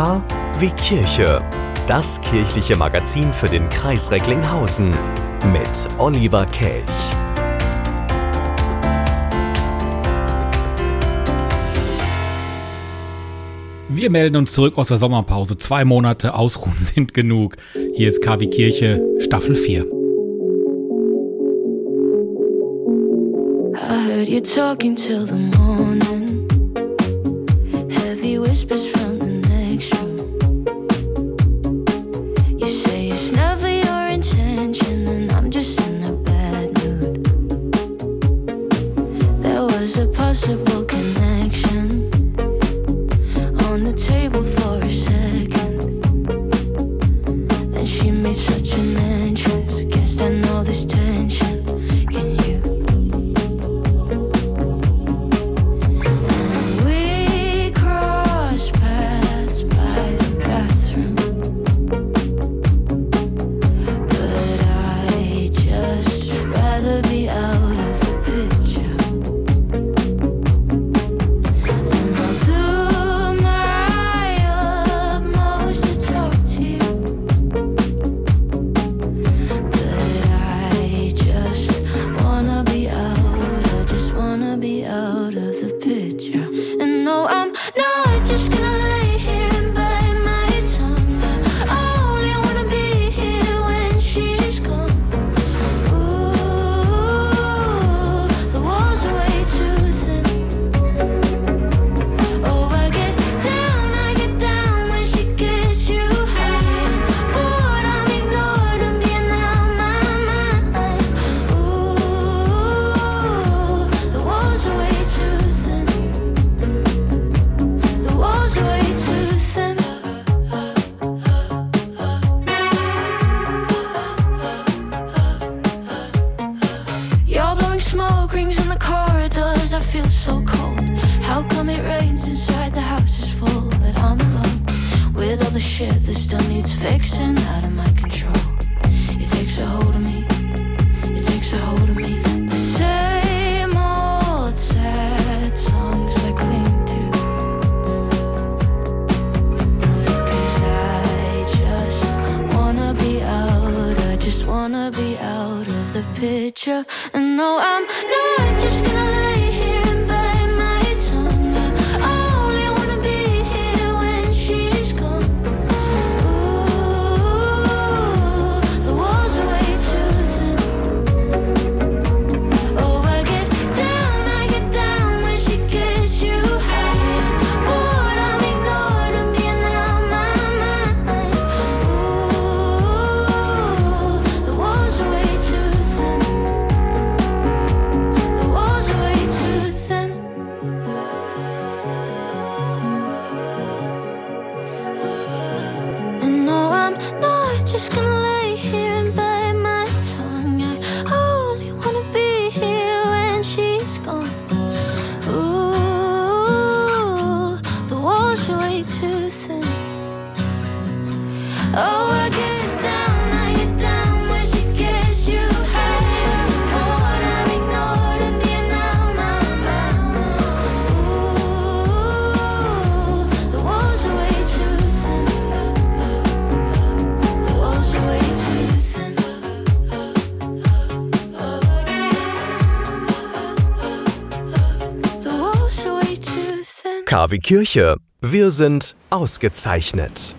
K wie Kirche. Das kirchliche Magazin für den Kreis Recklinghausen mit Oliver Kelch. Wir melden uns zurück aus der Sommerpause. Zwei Monate Ausruhen sind genug. Hier ist KW Kirche, Staffel 4. I heard you talking till the morning. Heavy whispers from Make. KW Kirche. Wir sind ausgezeichnet.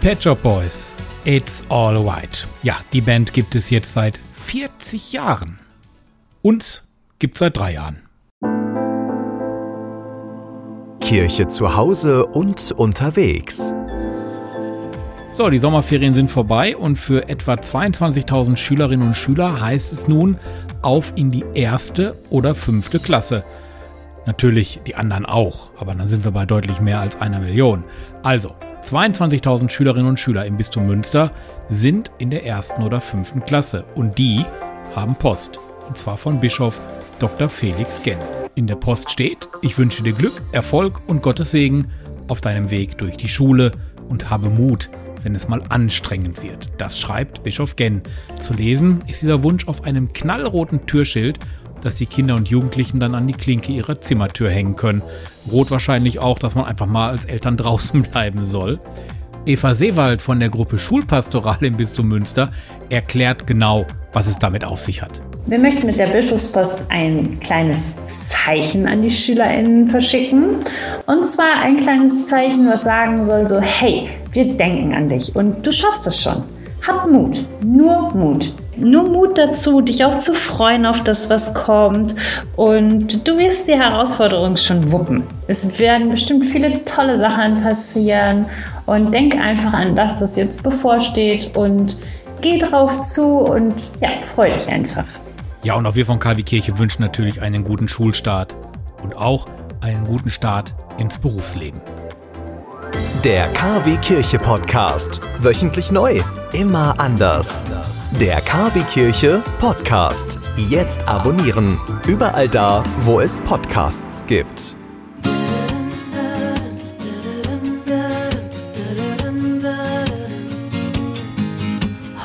Pet Shop Boys. It's All White. Ja, die Band gibt es jetzt seit 40 Jahren. Uns gibt seit drei Jahren. Kirche zu Hause und unterwegs. So, die Sommerferien sind vorbei und für etwa 22.000 Schülerinnen und Schüler heißt es nun auf in die erste oder fünfte Klasse. Natürlich die anderen auch, aber dann sind wir bei deutlich mehr als einer Million. Also, 22.000 Schülerinnen und Schüler im Bistum Münster sind in der ersten oder fünften Klasse und die haben Post. Und zwar von Bischof Dr. Felix Genn. In der Post steht, ich wünsche dir Glück, Erfolg und Gottes Segen auf deinem Weg durch die Schule und habe Mut, wenn es mal anstrengend wird. Das schreibt Bischof Genn. Zu lesen ist dieser Wunsch auf einem knallroten Türschild dass die Kinder und Jugendlichen dann an die Klinke ihrer Zimmertür hängen können. Rot wahrscheinlich auch, dass man einfach mal als Eltern draußen bleiben soll. Eva Seewald von der Gruppe Schulpastoral im Bistum Münster erklärt genau, was es damit auf sich hat. Wir möchten mit der Bischofspost ein kleines Zeichen an die SchülerInnen verschicken. Und zwar ein kleines Zeichen, was sagen soll so, hey, wir denken an dich und du schaffst es schon. Hab Mut, nur Mut nur Mut dazu, dich auch zu freuen auf das, was kommt. Und du wirst die Herausforderung schon wuppen. Es werden bestimmt viele tolle Sachen passieren. Und denk einfach an das, was jetzt bevorsteht. Und geh drauf zu und ja, freu dich einfach. Ja, und auch wir von KW Kirche wünschen natürlich einen guten Schulstart und auch einen guten Start ins Berufsleben. Der KW Kirche Podcast. Wöchentlich neu. Immer anders. Der KW Kirche Podcast. Jetzt abonnieren. Überall da, wo es Podcasts gibt.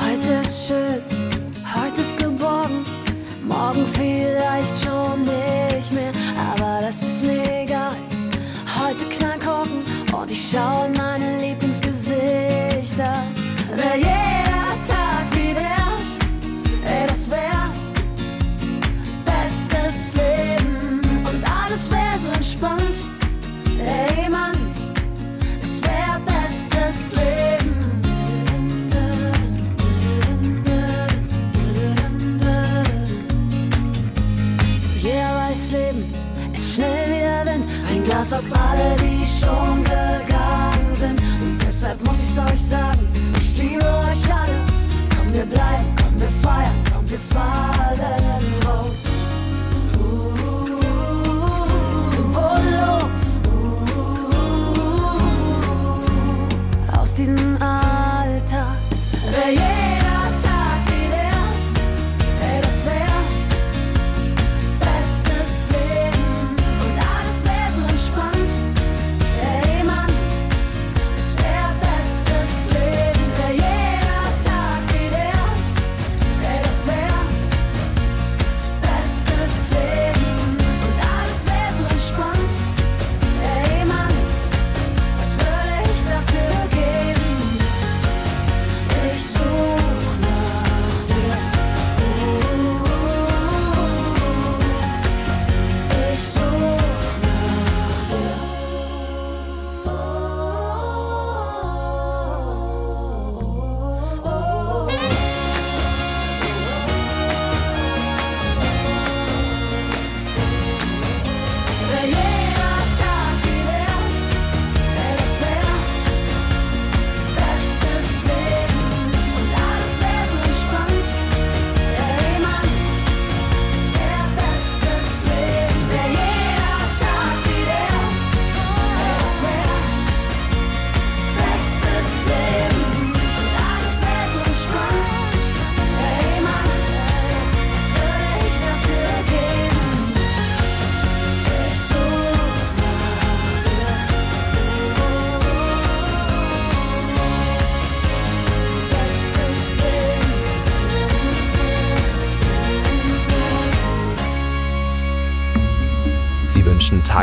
Heute ist schön, heute ist geborgen, morgen vielleicht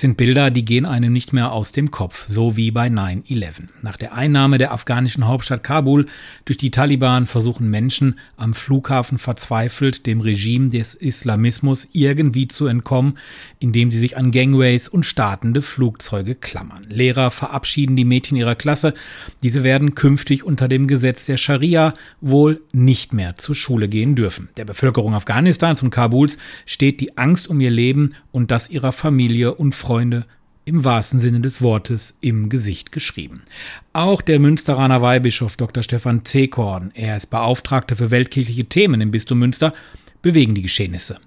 Es sind Bilder, die gehen einem nicht mehr aus dem Kopf, so wie bei 9-11. Nach der Einnahme der afghanischen Hauptstadt Kabul durch die Taliban versuchen Menschen am Flughafen verzweifelt dem Regime des Islamismus irgendwie zu entkommen, indem sie sich an Gangways und startende Flugzeuge klammern. Lehrer verabschieden die Mädchen ihrer Klasse. Diese werden künftig unter dem Gesetz der Scharia wohl nicht mehr zur Schule gehen dürfen. Der Bevölkerung Afghanistans und Kabuls steht die Angst um ihr Leben und das ihrer Familie und Freunde im wahrsten Sinne des Wortes im Gesicht geschrieben. Auch der Münsteraner Weihbischof Dr. Stefan Zekorn, er ist Beauftragter für weltkirchliche Themen im Bistum Münster, bewegen die Geschehnisse.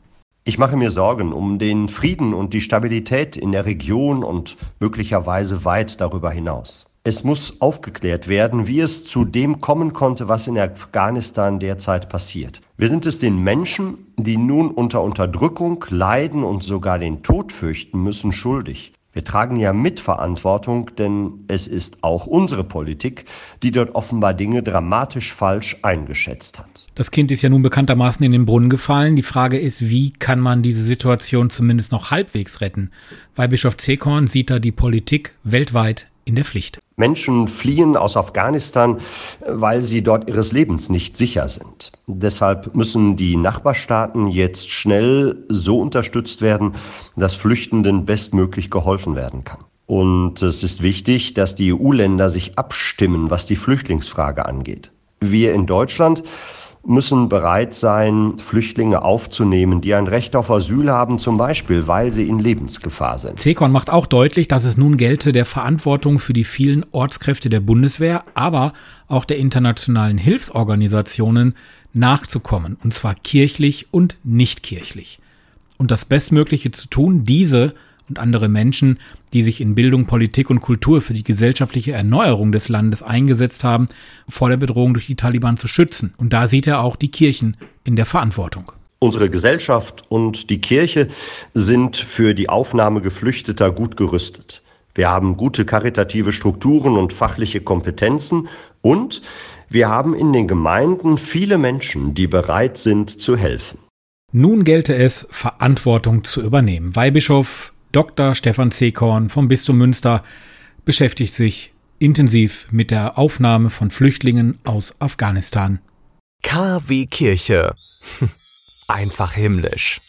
Ich mache mir Sorgen um den Frieden und die Stabilität in der Region und möglicherweise weit darüber hinaus. Es muss aufgeklärt werden, wie es zu dem kommen konnte, was in Afghanistan derzeit passiert. Wir sind es den Menschen, die nun unter Unterdrückung leiden und sogar den Tod fürchten müssen, schuldig. Wir tragen ja Mitverantwortung, denn es ist auch unsere Politik, die dort offenbar Dinge dramatisch falsch eingeschätzt hat. Das Kind ist ja nun bekanntermaßen in den Brunnen gefallen. Die Frage ist, wie kann man diese Situation zumindest noch halbwegs retten? Weil Bischof Zekorn sieht da die Politik weltweit in der Pflicht. Menschen fliehen aus Afghanistan, weil sie dort ihres Lebens nicht sicher sind. Deshalb müssen die Nachbarstaaten jetzt schnell so unterstützt werden, dass Flüchtenden bestmöglich geholfen werden kann. Und es ist wichtig, dass die EU-Länder sich abstimmen, was die Flüchtlingsfrage angeht. Wir in Deutschland müssen bereit sein, Flüchtlinge aufzunehmen, die ein Recht auf Asyl haben, zum Beispiel, weil sie in Lebensgefahr sind. Zekon macht auch deutlich, dass es nun gelte, der Verantwortung für die vielen Ortskräfte der Bundeswehr, aber auch der internationalen Hilfsorganisationen nachzukommen, und zwar kirchlich und nicht kirchlich. Und das Bestmögliche zu tun, diese und andere Menschen, die sich in Bildung, Politik und Kultur für die gesellschaftliche Erneuerung des Landes eingesetzt haben, vor der Bedrohung durch die Taliban zu schützen. Und da sieht er auch die Kirchen in der Verantwortung. Unsere Gesellschaft und die Kirche sind für die Aufnahme Geflüchteter gut gerüstet. Wir haben gute karitative Strukturen und fachliche Kompetenzen und wir haben in den Gemeinden viele Menschen, die bereit sind zu helfen. Nun gelte es, Verantwortung zu übernehmen. Weihbischof Dr. Stefan Zekorn vom Bistum Münster beschäftigt sich intensiv mit der Aufnahme von Flüchtlingen aus Afghanistan. KW Kirche. Einfach himmlisch.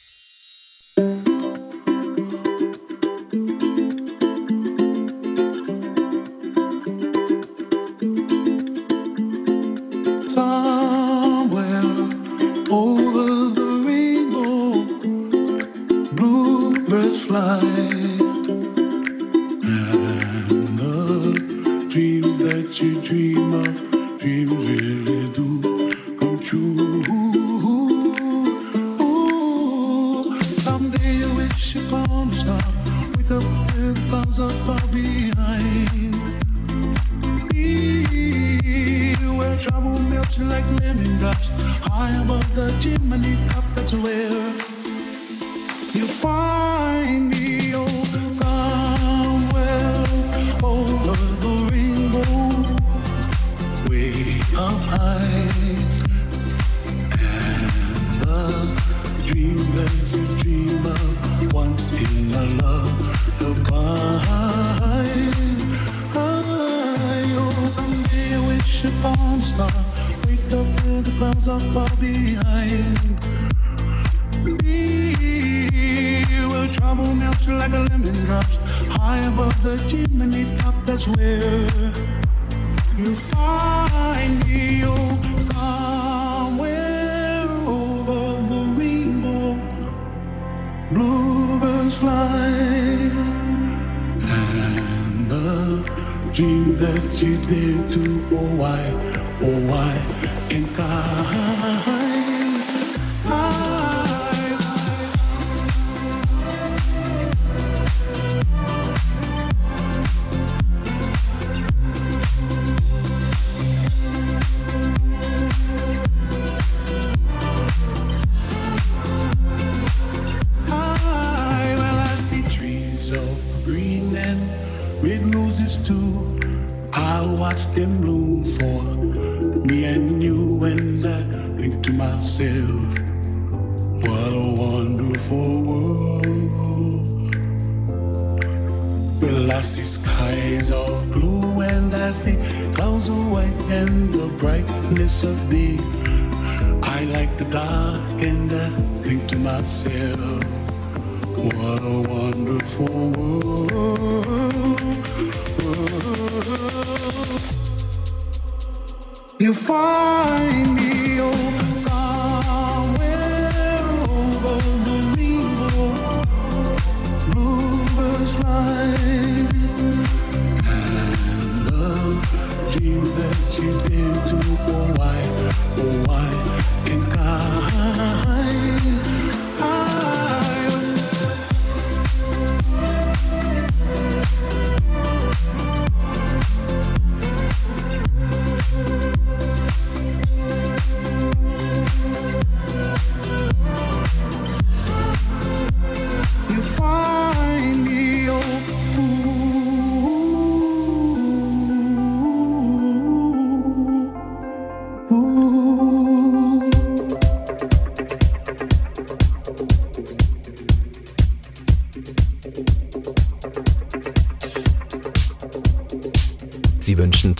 Someday wish upon a star. Wake up where the clouds are far behind. We will trouble melts like a lemon drops. High above the chimney top, that's where you find me. Oh, somewhere over the rainbow, bluebirds fly, and the dream that you did too. Oh, why, oh, why can't I? find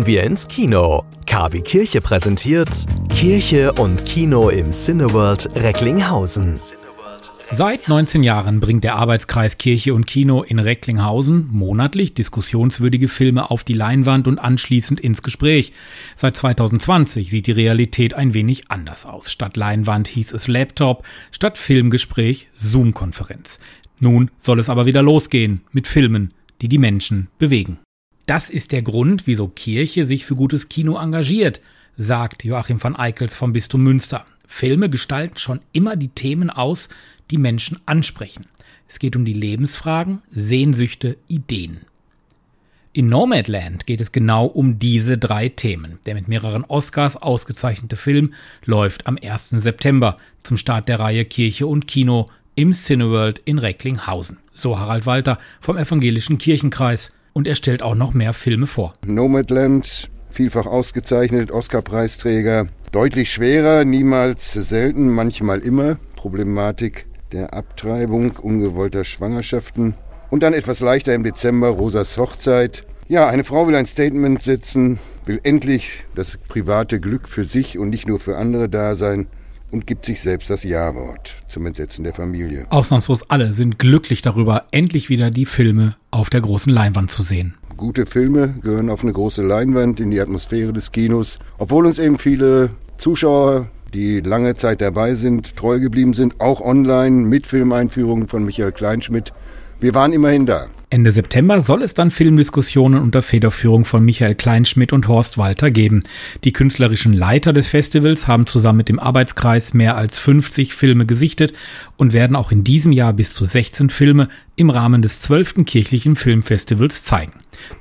gehen wir ins Kino. KW Kirche präsentiert Kirche und Kino im Cineworld Recklinghausen. Seit 19 Jahren bringt der Arbeitskreis Kirche und Kino in Recklinghausen monatlich diskussionswürdige Filme auf die Leinwand und anschließend ins Gespräch. Seit 2020 sieht die Realität ein wenig anders aus. Statt Leinwand hieß es Laptop, statt Filmgespräch Zoom-Konferenz. Nun soll es aber wieder losgehen mit Filmen, die die Menschen bewegen. Das ist der Grund, wieso Kirche sich für gutes Kino engagiert, sagt Joachim van Eickels vom Bistum Münster. Filme gestalten schon immer die Themen aus, die Menschen ansprechen. Es geht um die Lebensfragen, Sehnsüchte, Ideen. In Nomadland geht es genau um diese drei Themen. Der mit mehreren Oscars ausgezeichnete Film läuft am 1. September zum Start der Reihe Kirche und Kino im Cineworld in Recklinghausen. So Harald Walter vom Evangelischen Kirchenkreis. Und er stellt auch noch mehr Filme vor. Nomadland, vielfach ausgezeichnet, Oscar-Preisträger. Deutlich schwerer, niemals selten, manchmal immer. Problematik der Abtreibung ungewollter Schwangerschaften. Und dann etwas leichter im Dezember Rosas Hochzeit. Ja, eine Frau will ein Statement setzen, will endlich das private Glück für sich und nicht nur für andere da sein und gibt sich selbst das Ja-Wort zum Entsetzen der Familie. Ausnahmslos alle sind glücklich darüber, endlich wieder die Filme auf der großen Leinwand zu sehen. Gute Filme gehören auf eine große Leinwand in die Atmosphäre des Kinos, obwohl uns eben viele Zuschauer die lange Zeit dabei sind, treu geblieben sind, auch online mit Filmeinführungen von Michael Kleinschmidt. Wir waren immerhin da. Ende September soll es dann Filmdiskussionen unter Federführung von Michael Kleinschmidt und Horst Walter geben. Die künstlerischen Leiter des Festivals haben zusammen mit dem Arbeitskreis mehr als 50 Filme gesichtet und werden auch in diesem Jahr bis zu 16 Filme im Rahmen des 12. kirchlichen Filmfestivals zeigen.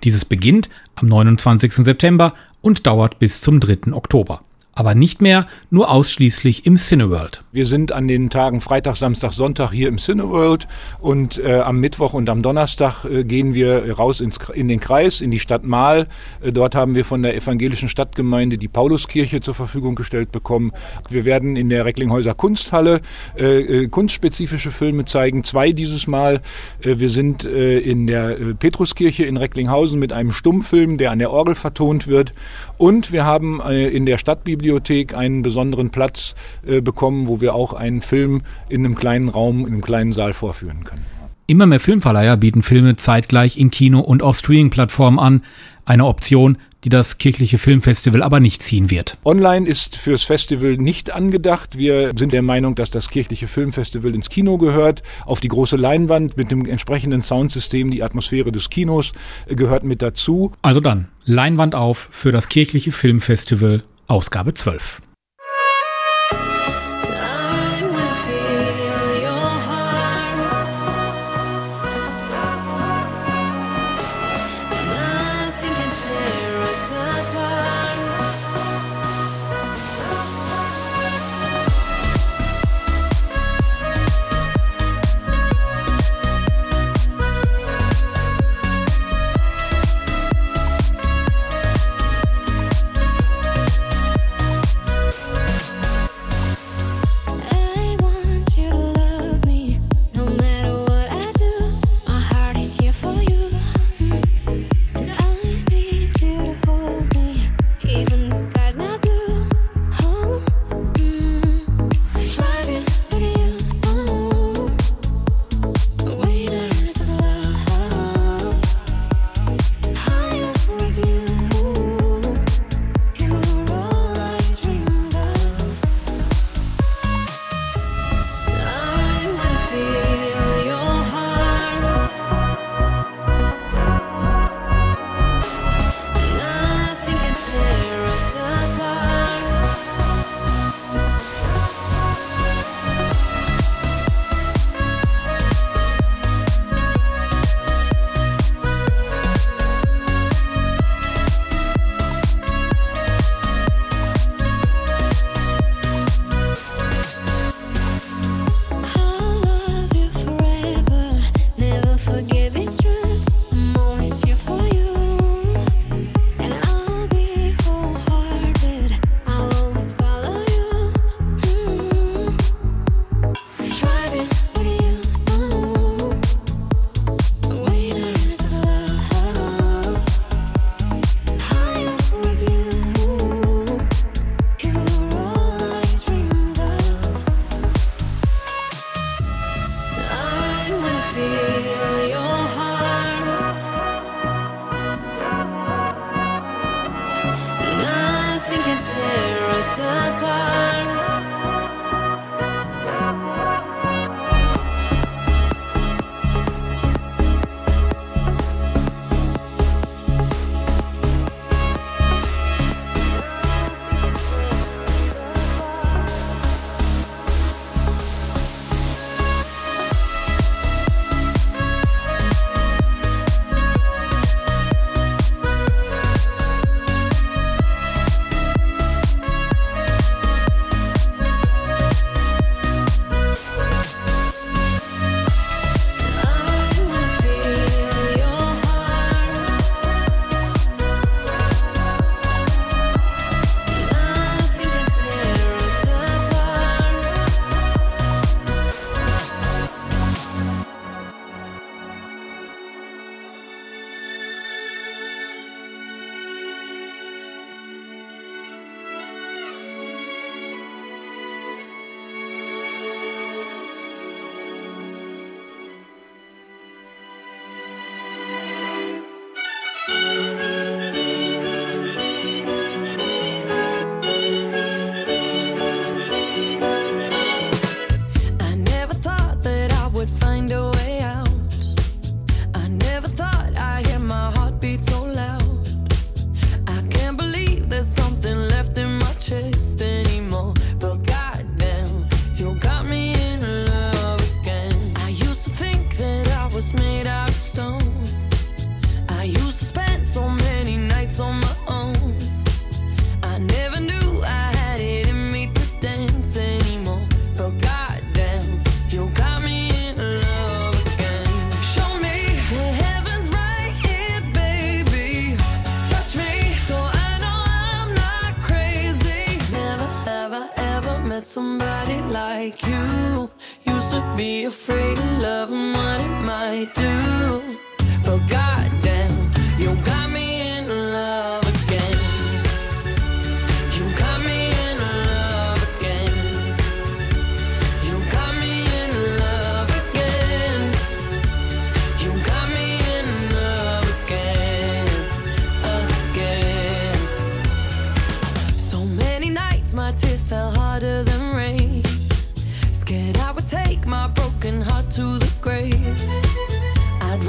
Dieses beginnt am 29. September und dauert bis zum 3. Oktober aber nicht mehr nur ausschließlich im Cineworld. Wir sind an den Tagen Freitag, Samstag, Sonntag hier im Cineworld und äh, am Mittwoch und am Donnerstag äh, gehen wir raus ins, in den Kreis, in die Stadt Mahl. Äh, dort haben wir von der evangelischen Stadtgemeinde die Pauluskirche zur Verfügung gestellt bekommen. Wir werden in der Recklinghäuser Kunsthalle äh, äh, kunstspezifische Filme zeigen, zwei dieses Mal. Äh, wir sind in der Petruskirche in Recklinghausen mit einem Stummfilm, der an der Orgel vertont wird. Und wir haben in der Stadtbibliothek Bibliothek einen besonderen Platz äh, bekommen, wo wir auch einen Film in einem kleinen Raum, in einem kleinen Saal vorführen können. Immer mehr Filmverleiher bieten Filme zeitgleich in Kino und auf Streaming-Plattformen an. Eine Option, die das kirchliche Filmfestival aber nicht ziehen wird. Online ist fürs Festival nicht angedacht. Wir sind der Meinung, dass das kirchliche Filmfestival ins Kino gehört, auf die große Leinwand mit dem entsprechenden Soundsystem. Die Atmosphäre des Kinos gehört mit dazu. Also dann, Leinwand auf für das kirchliche Filmfestival Ausgabe 12. I would take my broken heart to the grave. I'd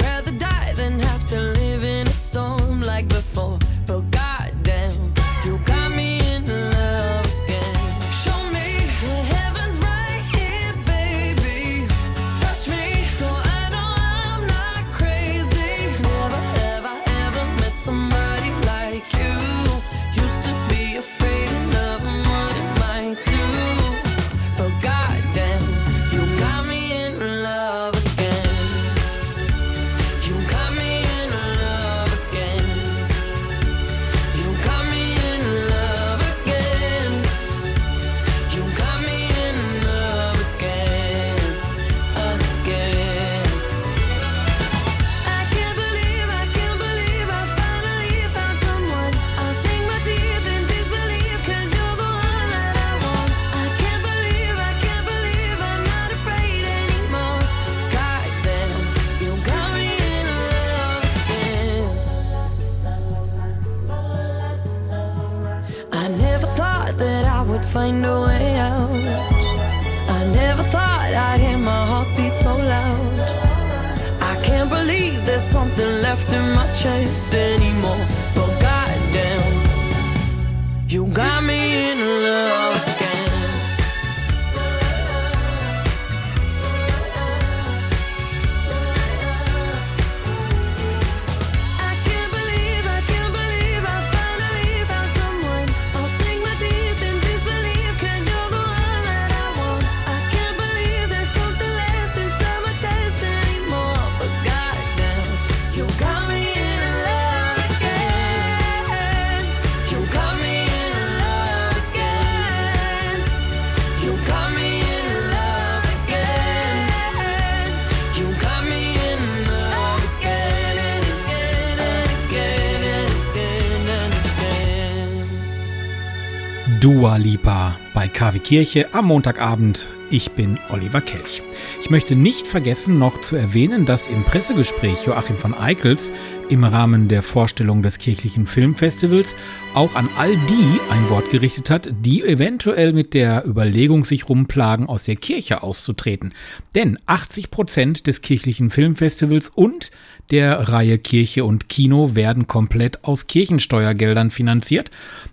Dua Lipa bei KW Kirche am Montagabend. Ich bin Oliver Kelch. Ich möchte nicht vergessen, noch zu erwähnen, dass im Pressegespräch Joachim von Eickels im Rahmen der Vorstellung des kirchlichen Filmfestivals auch an all die ein Wort gerichtet hat, die eventuell mit der Überlegung sich rumplagen, aus der Kirche auszutreten. Denn 80 Prozent des kirchlichen Filmfestivals und der Reihe Kirche und Kino werden komplett aus Kirchensteuergeldern finanziert,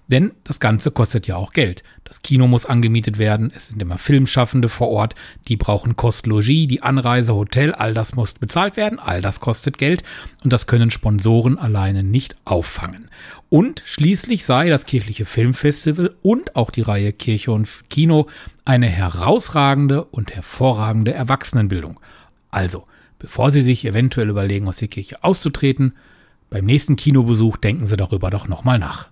denn das Ganze kostet ja auch Geld. Das Kino muss angemietet werden, es sind immer Filmschaffende vor Ort, die brauchen Kost Logis, die Anreise, Hotel, all das muss bezahlt werden, all das kostet Geld und das können Sponsoren alleine nicht auffangen. Und schließlich sei das kirchliche Filmfestival und auch die Reihe Kirche und Kino eine herausragende und hervorragende Erwachsenenbildung. Also, bevor Sie sich eventuell überlegen, aus der Kirche auszutreten, beim nächsten Kinobesuch denken Sie darüber doch nochmal nach.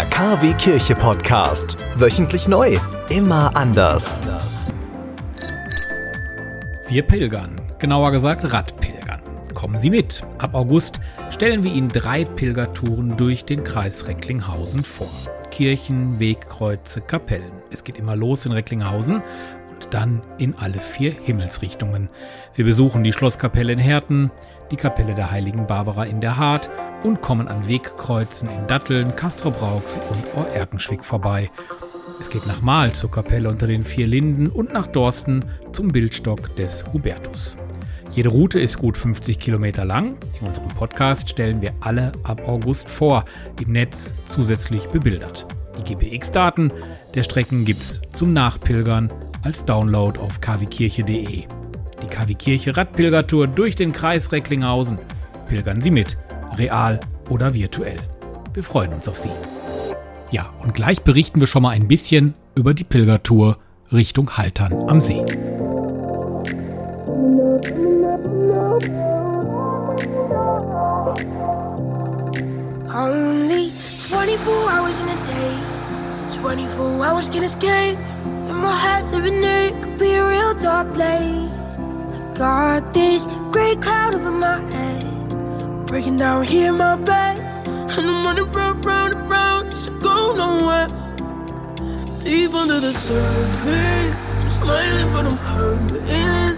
Der KW Kirche Podcast. Wöchentlich neu. Immer anders. Wir pilgern, genauer gesagt Radpilgern. Kommen Sie mit. Ab August stellen wir Ihnen drei Pilgertouren durch den Kreis Recklinghausen vor. Kirchen, Wegkreuze, Kapellen. Es geht immer los in Recklinghausen und dann in alle vier Himmelsrichtungen. Wir besuchen die Schlosskapelle in Herten, die Kapelle der heiligen Barbara in der Hart und kommen an Wegkreuzen in Datteln, Castrop-Rauxel und Ohr-Erkenschwick vorbei. Es geht nach Mahl zur Kapelle unter den vier Linden und nach Dorsten zum Bildstock des Hubertus. Jede Route ist gut 50 Kilometer lang. In unserem Podcast stellen wir alle ab August vor, im Netz zusätzlich bebildert. Die GPX-Daten der Strecken gibt's zum Nachpilgern als Download auf kwkirche.de. Die KW Kirche Radpilgertour durch den Kreis Recklinghausen. Pilgern Sie mit, real oder virtuell. Wir freuen uns auf Sie. Ja, und gleich berichten wir schon mal ein bisschen über die Pilgertour Richtung Haltern am See. Only 24 hours in a day, 24 hours can escape. In my head, living there could be a real dark place. Got this great cloud over my head, breaking down here in my bed. And I'm running round, round, and round, go nowhere. Deep under the surface, I'm smiling, but I'm hurting.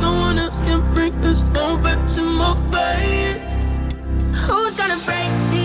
No one else can bring this no back to my face. Who's gonna break these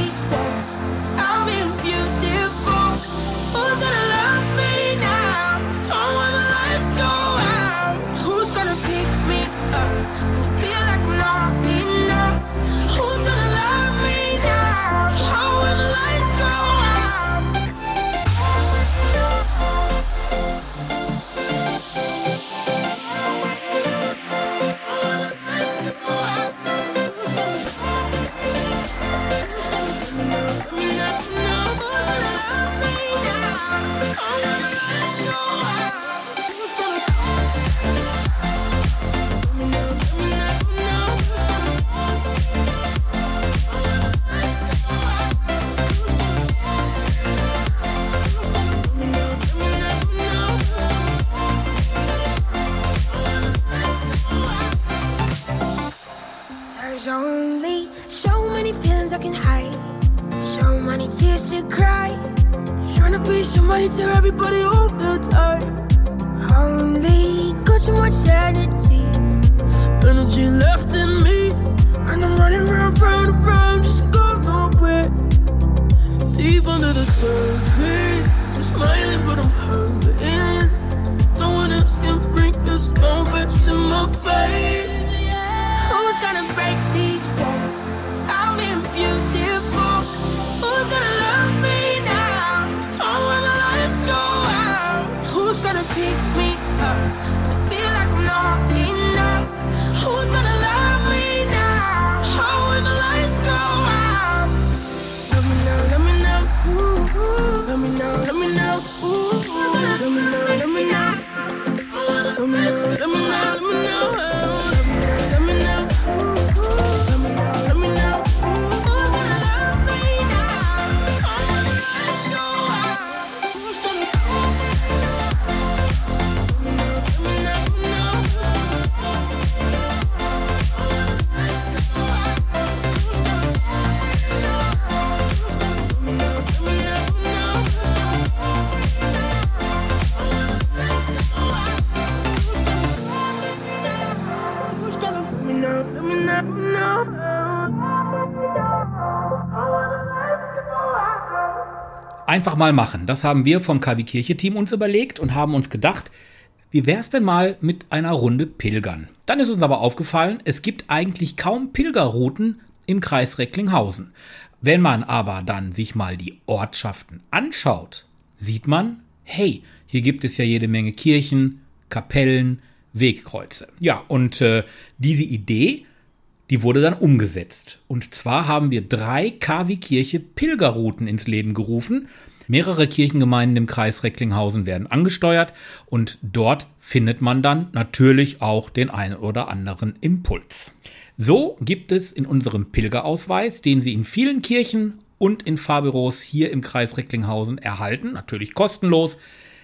I can so many tears to cry. Trying to be somebody to everybody all the time. Only got so much energy, energy left in me, and I'm running round, round, round, Einfach mal machen. Das haben wir vom KW Kirche Team uns überlegt und haben uns gedacht, wie wär's denn mal mit einer Runde Pilgern? Dann ist uns aber aufgefallen, es gibt eigentlich kaum Pilgerrouten im Kreis Recklinghausen. Wenn man aber dann sich mal die Ortschaften anschaut, sieht man, hey, hier gibt es ja jede Menge Kirchen, Kapellen, Wegkreuze. Ja, und äh, diese Idee, die wurde dann umgesetzt. Und zwar haben wir drei KW Kirche Pilgerrouten ins Leben gerufen. Mehrere Kirchengemeinden im Kreis Recklinghausen werden angesteuert und dort findet man dann natürlich auch den einen oder anderen Impuls. So gibt es in unserem Pilgerausweis, den Sie in vielen Kirchen und in Fahrbüros hier im Kreis Recklinghausen erhalten, natürlich kostenlos,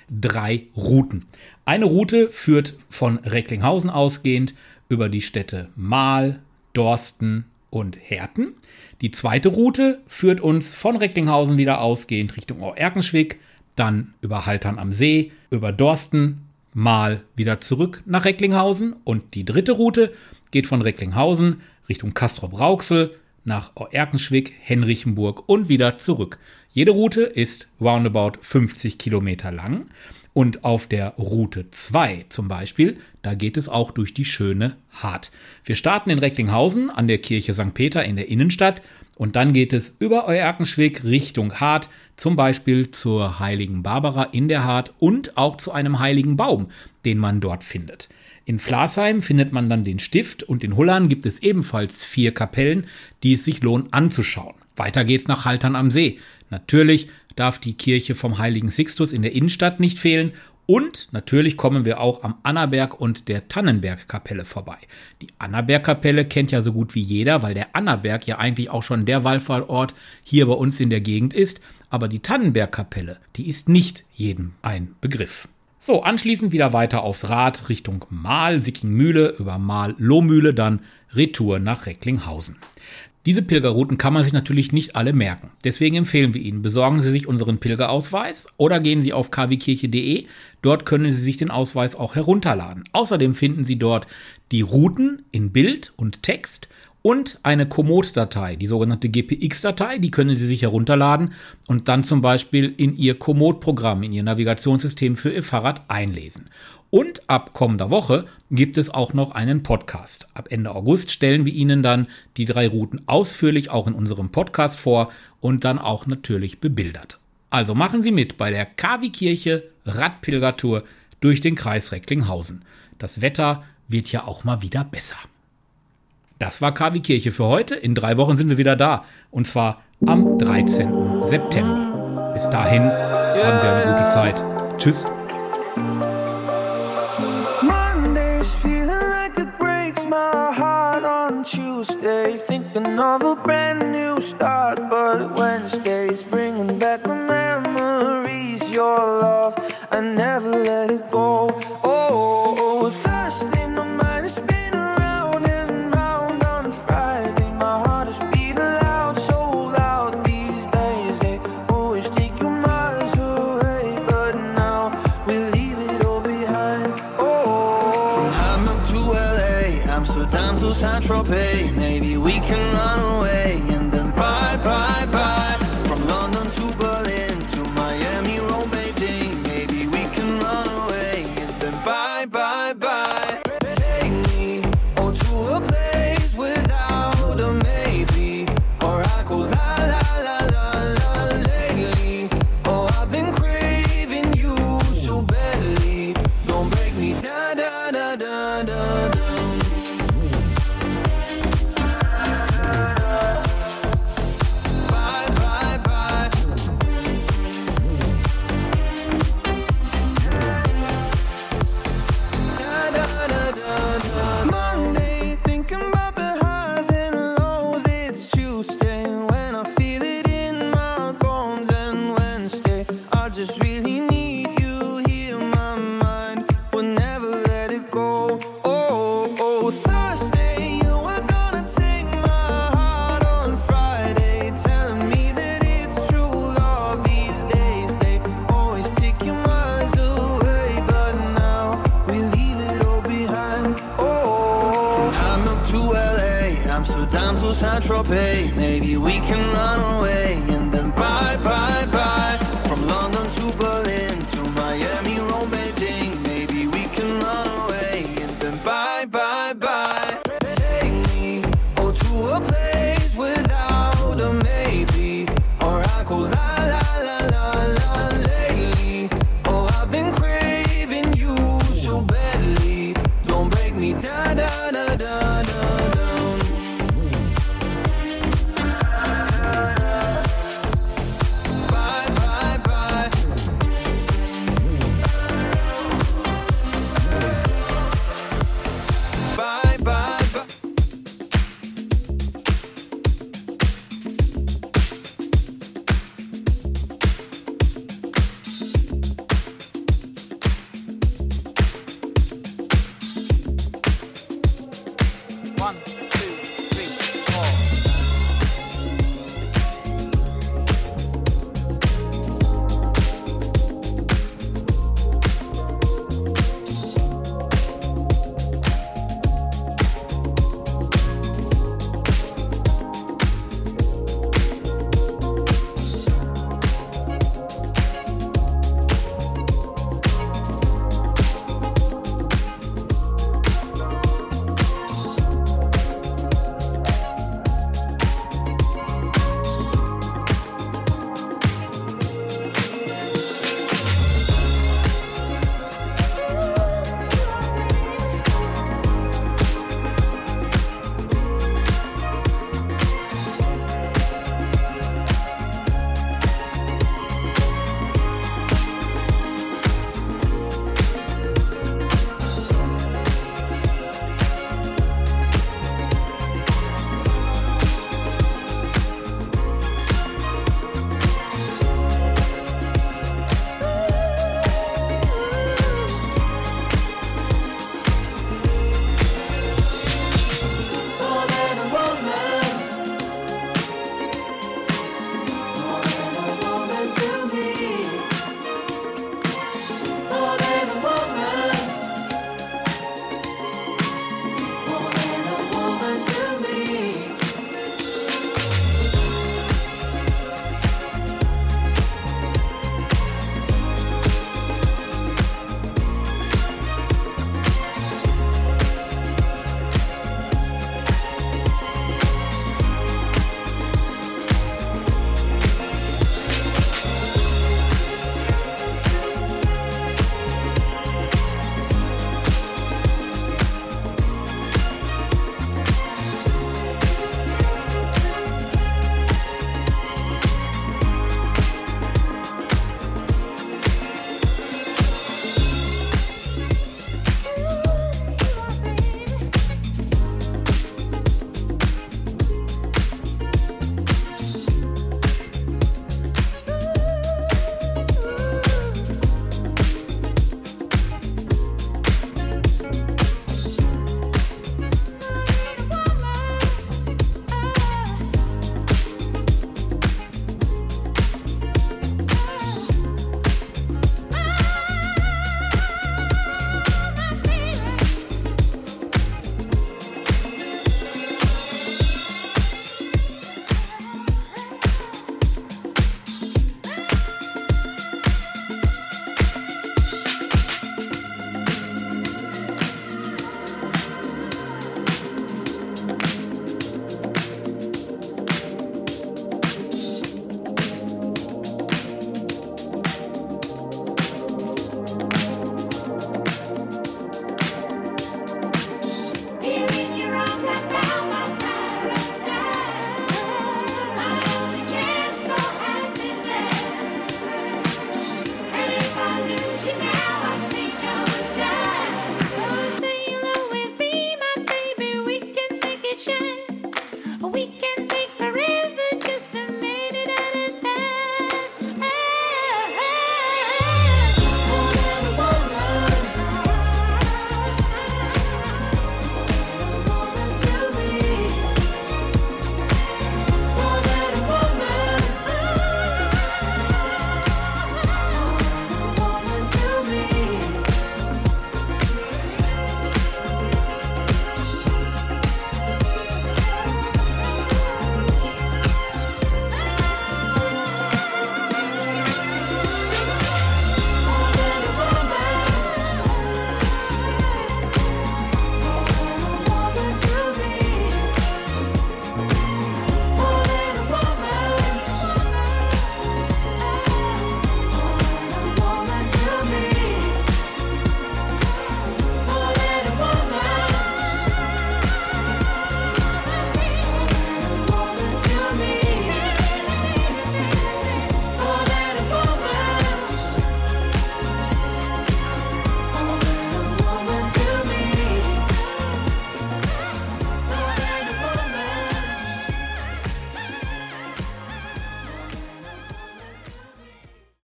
drei Routen. Eine Route führt von Recklinghausen ausgehend über die Städte Mahl, Dorsten und Herten. Die zweite Route führt uns von Recklinghausen wieder ausgehend Richtung Erkenschwick, dann über Haltern am See, über Dorsten, Mahl wieder zurück nach Recklinghausen und die dritte Route geht von Recklinghausen Richtung Castrop-Rauxel nach Erkenschwick, Henrichenburg und wieder zurück. Jede Route ist roundabout 50 Kilometer lang und auf der Route 2 zum Beispiel, da geht es auch durch die schöne Hart. Wir starten in Recklinghausen an der Kirche St. Peter in der Innenstadt und dann geht es über Euerkenschwick Richtung Hart, zum Beispiel zur heiligen Barbara in der Hart und auch zu einem heiligen Baum, den man dort findet. In Flasheim findet man dann den Stift und in Hullern gibt es ebenfalls vier Kapellen, die es sich lohnt anzuschauen. Weiter geht's nach Haltern am See. Natürlich darf die Kirche vom heiligen Sixtus in der Innenstadt nicht fehlen und natürlich kommen wir auch am Annaberg und der Tannenberg-Kapelle vorbei. Die Annaberg-Kapelle kennt ja so gut wie jeder, weil der Annaberg ja eigentlich auch schon der Wallfahrtort hier bei uns in der Gegend ist. Aber die Tannenberg-Kapelle, die ist nicht jedem ein Begriff. So, anschließend wieder weiter aufs Rad Richtung Mahl, Sickingmühle, über Mahl-Lohmühle, dann Retour nach Recklinghausen. Diese Pilgerrouten kann man sich natürlich nicht alle merken. Deswegen empfehlen wir Ihnen, besorgen Sie sich unseren Pilgerausweis oder gehen Sie auf kwkirche.de. Dort können Sie sich den Ausweis auch herunterladen. Außerdem finden Sie dort die Routen in Bild und Text und eine Komoot-Datei, die sogenannte GPX-Datei, die können Sie sich herunterladen und dann zum Beispiel in Ihr Komoot-Programm, in Ihr Navigationssystem für Ihr Fahrrad einlesen. Und ab kommender Woche gibt es auch noch einen Podcast. Ab Ende August stellen wir Ihnen dann die drei Routen ausführlich auch in unserem Podcast vor und dann auch natürlich bebildert. Also machen Sie mit bei der KW-Kirche Radpilgertour durch den Kreis Recklinghausen. Das Wetter wird ja auch mal wieder besser. Das war KW Kirche für heute. In drei Wochen sind wir wieder da. Und zwar am 13. September. Bis dahin haben Sie eine gute Zeit. Tschüss. Of a brand new start, but Wednesday's bringing back the memories. Your love, I never let it go.